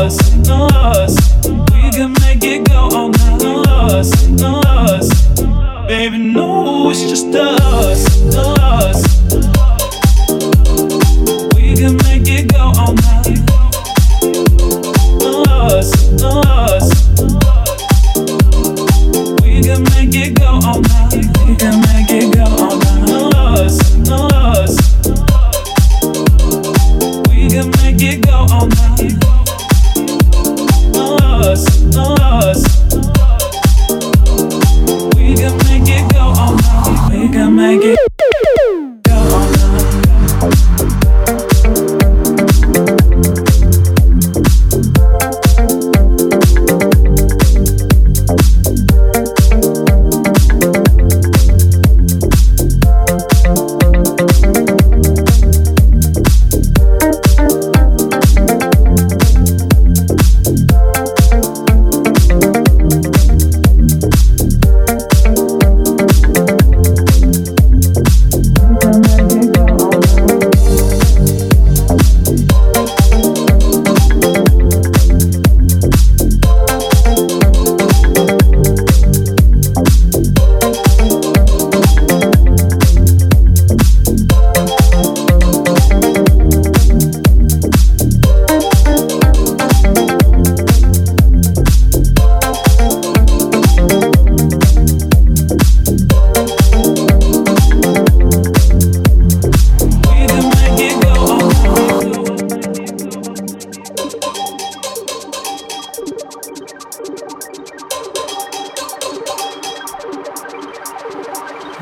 us, us. We can make it go all night, us, us. Baby, no, it's just us, us.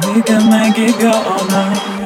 We can make it go all night.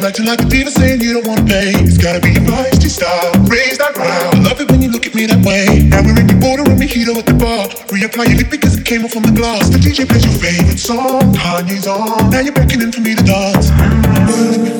you acting like a diva saying you don't want pay. It's gotta be a feisty style, raise that ground. I love it when you look at me that way. Now we're in the border and mojito at the bar. Reapply your lip because it came off on the glass. The DJ plays your favorite song, Kanye's on. Now you're beckoning for me to dance.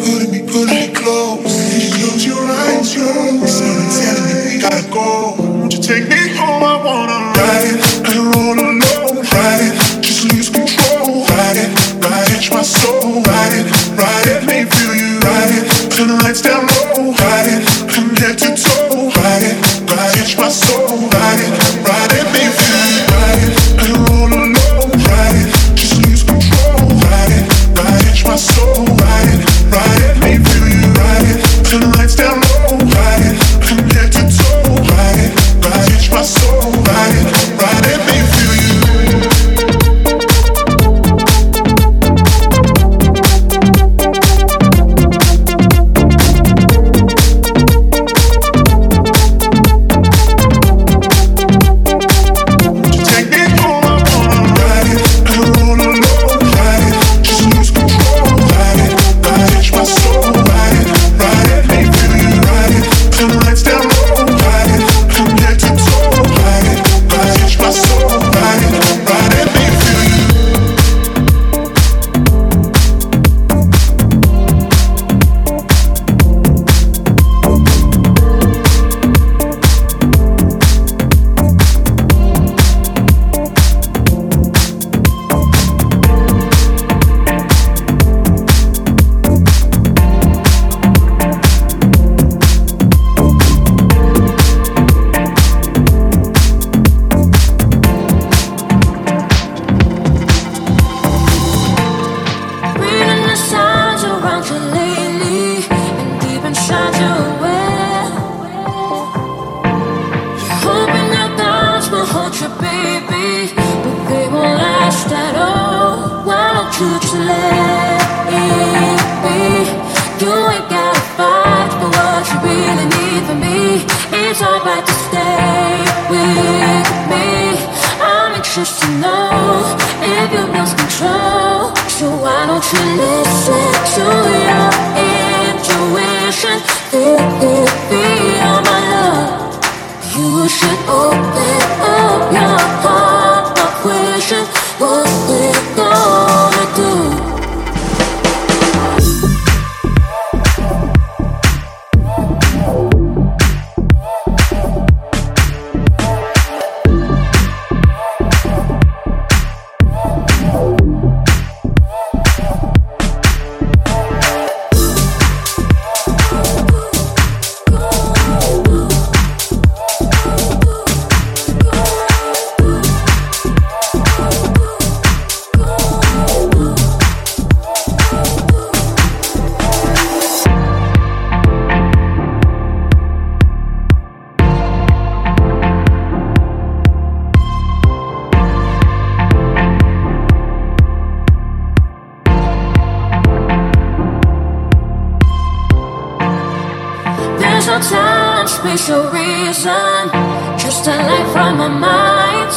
Space or reason. Just a light from my mind.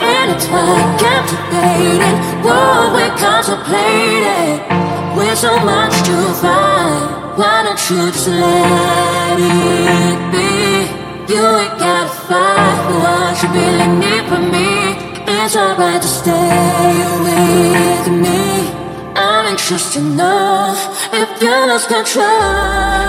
And it's what captivating. What we're contemplating. With so much to find. Why don't you just let it be? You ain't gotta fight for what you really need from me. It's alright to stay with me. I'm anxious to know if you lose control.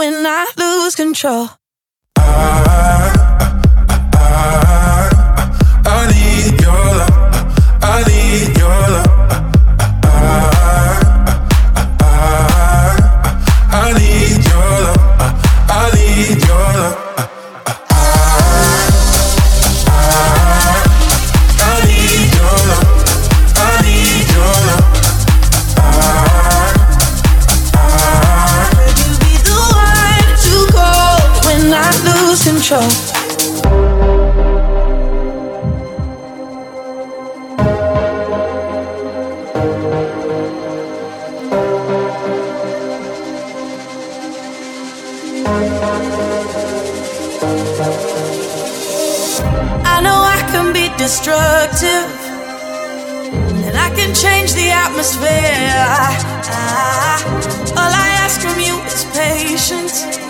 when I lose control. I, I, I, I, I need your love. I need show. I know I can be destructive and I can change the atmosphere. I, I, all I ask from you is patience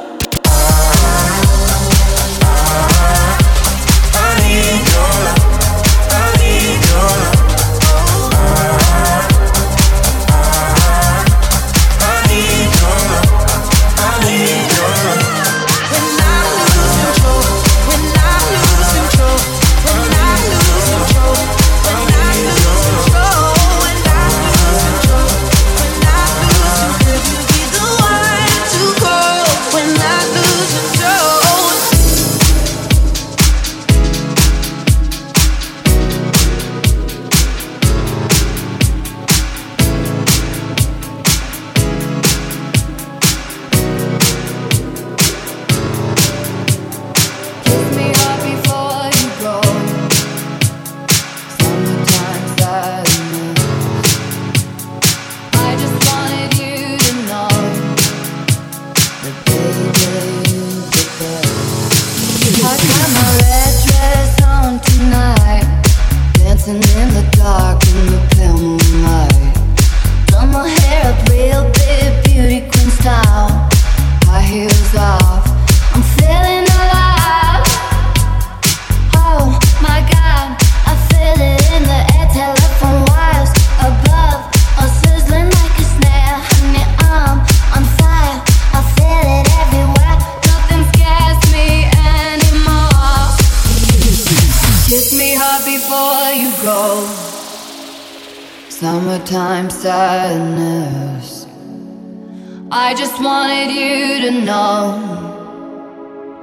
wanted you to know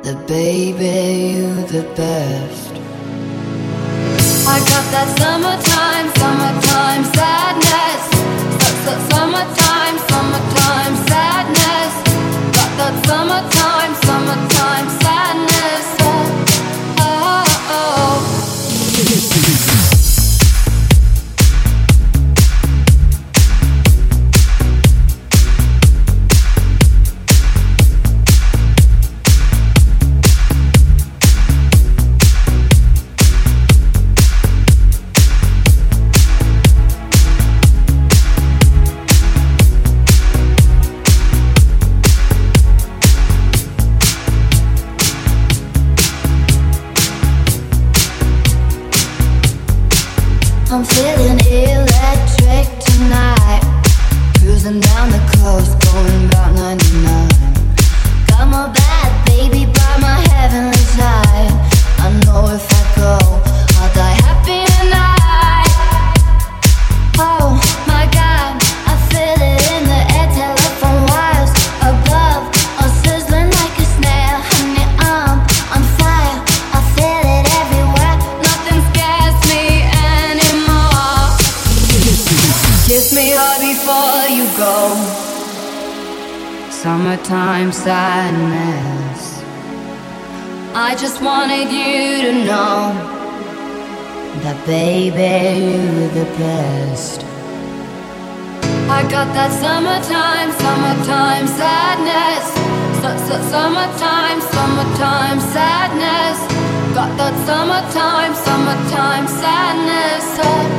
that, baby, you the best. I got that summertime, summertime sadness. Got that summertime, summertime sadness. Got that summertime, summertime sadness. summertime sadness. Got that summertime, summertime sadness. Oh.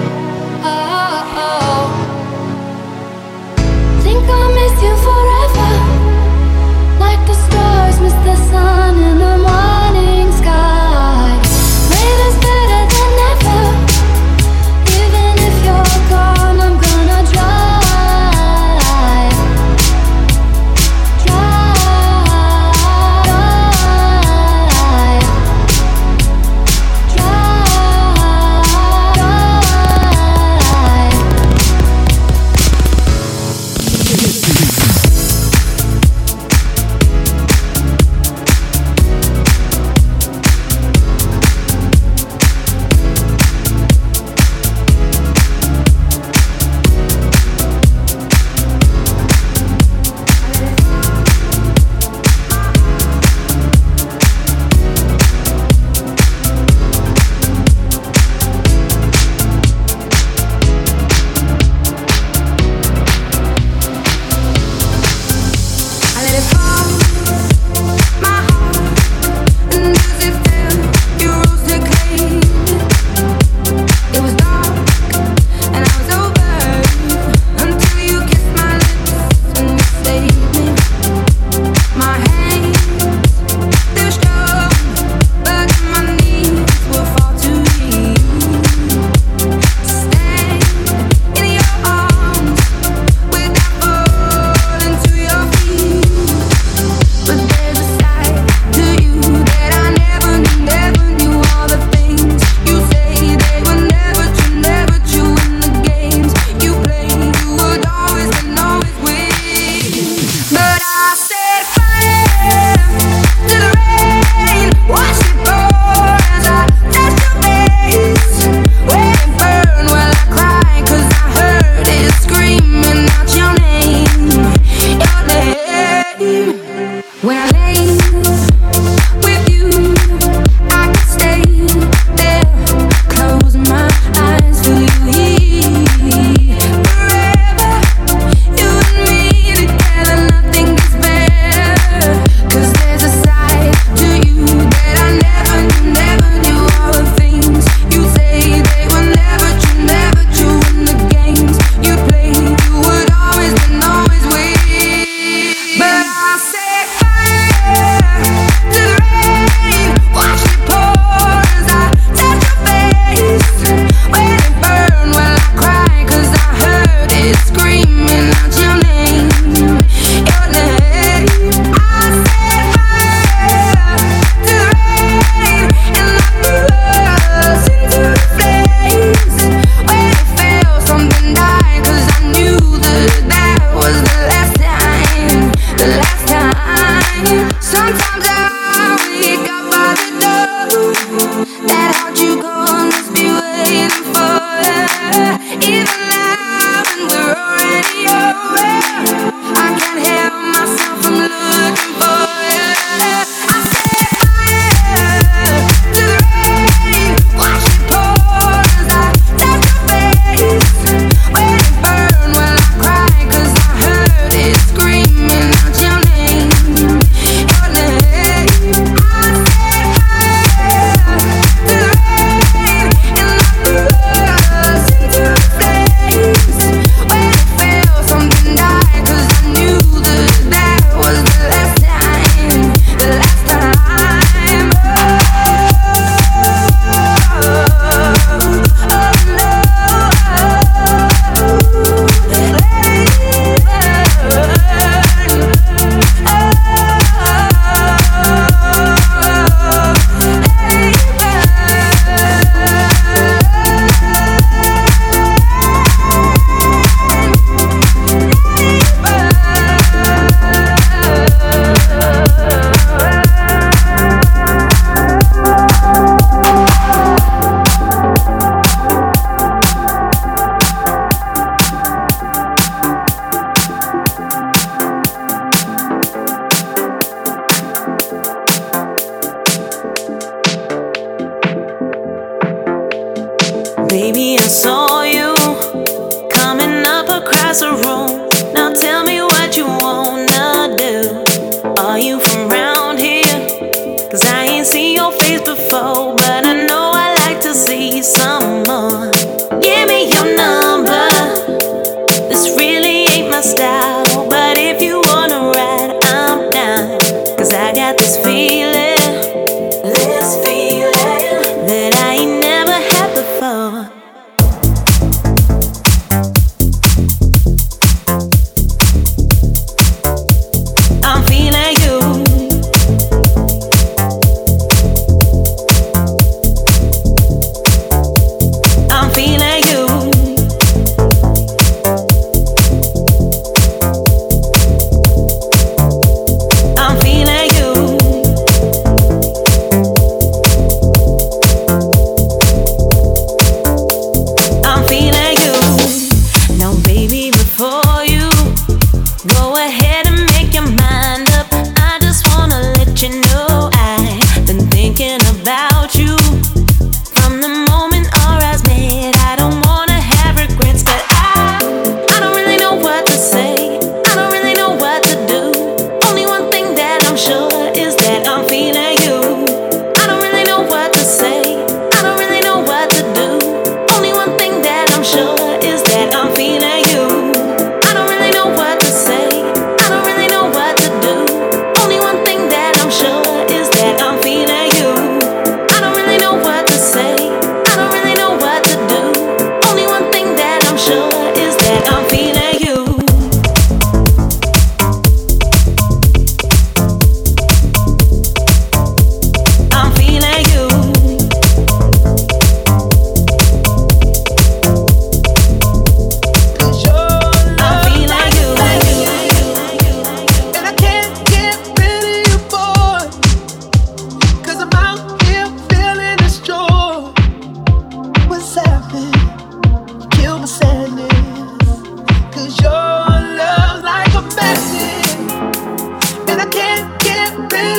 Never